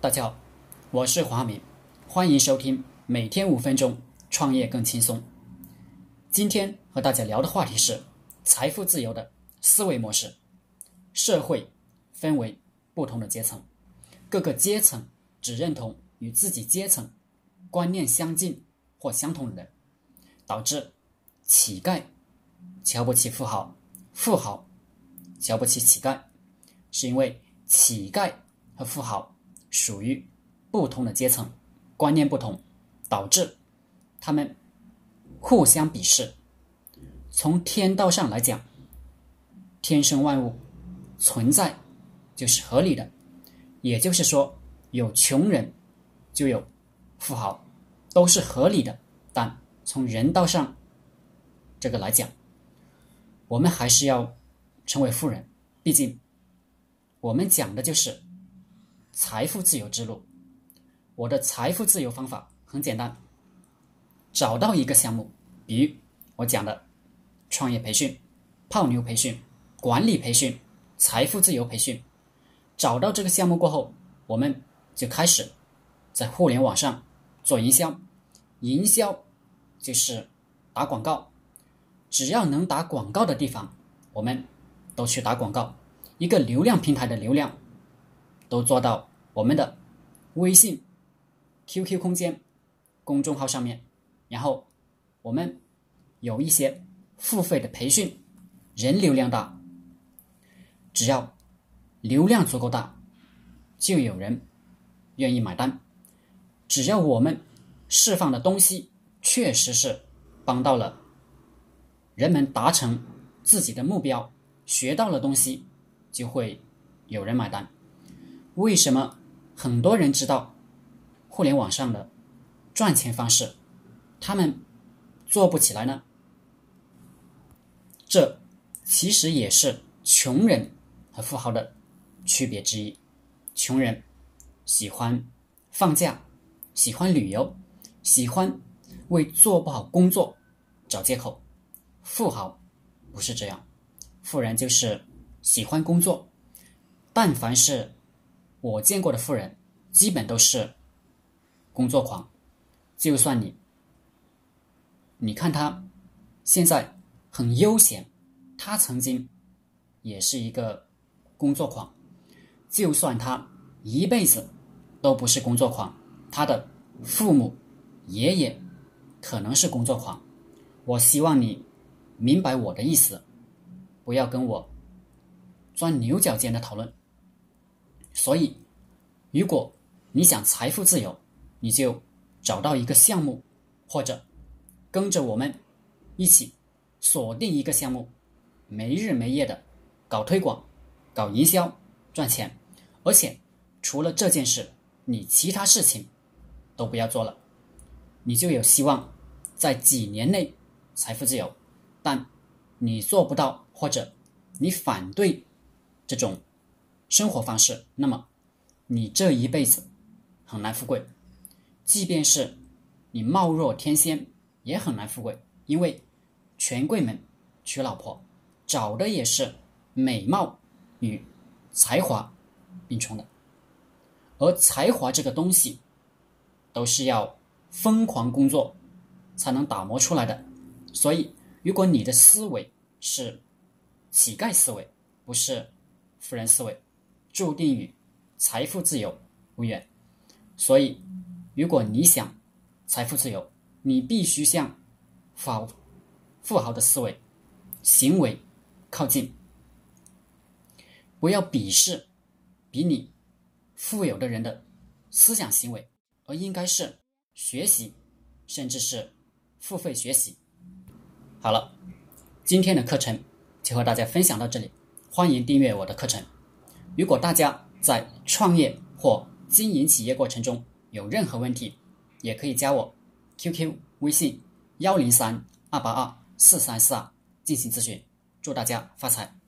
大家好，我是黄浩明，欢迎收听每天五分钟创业更轻松。今天和大家聊的话题是财富自由的思维模式。社会分为不同的阶层，各个阶层只认同与自己阶层观念相近或相同的人，导致乞丐瞧不起富豪，富豪瞧不起乞丐，是因为乞丐和富豪属于不同的阶层，观念不同，导致他们互相鄙视。从天道上来讲，天生万物。存在就是合理的，也就是说，有穷人就有富豪，都是合理的。但从人道上这个来讲，我们还是要成为富人。毕竟，我们讲的就是财富自由之路。我的财富自由方法很简单：找到一个项目，比如我讲的创业培训、泡妞培训、管理培训。财富自由培训，找到这个项目过后，我们就开始在互联网上做营销。营销就是打广告，只要能打广告的地方，我们都去打广告。一个流量平台的流量都做到我们的微信、QQ 空间、公众号上面，然后我们有一些付费的培训，人流量大。只要流量足够大，就有人愿意买单。只要我们释放的东西确实是帮到了人们达成自己的目标，学到了东西，就会有人买单。为什么很多人知道互联网上的赚钱方式，他们做不起来呢？这其实也是穷人。和富豪的区别之一，穷人喜欢放假，喜欢旅游，喜欢为做不好工作找借口；富豪不是这样，富人就是喜欢工作。但凡是我见过的富人，基本都是工作狂。就算你，你看他现在很悠闲，他曾经也是一个。工作狂，就算他一辈子都不是工作狂，他的父母、爷爷可能是工作狂。我希望你明白我的意思，不要跟我钻牛角尖的讨论。所以，如果你想财富自由，你就找到一个项目，或者跟着我们一起锁定一个项目，没日没夜的搞推广。搞营销赚钱，而且除了这件事，你其他事情都不要做了，你就有希望在几年内财富自由。但你做不到，或者你反对这种生活方式，那么你这一辈子很难富贵。即便是你貌若天仙，也很难富贵，因为权贵们娶老婆找的也是美貌。与才华并重的，而才华这个东西，都是要疯狂工作才能打磨出来的。所以，如果你的思维是乞丐思维，不是富人思维，注定与财富自由无缘。所以，如果你想财富自由，你必须向富豪富豪的思维、行为靠近。不要鄙视比你富有的人的思想行为，而应该是学习，甚至是付费学习。好了，今天的课程就和大家分享到这里，欢迎订阅我的课程。如果大家在创业或经营企业过程中有任何问题，也可以加我 QQ 微信幺零三二八二四三四二进行咨询。祝大家发财！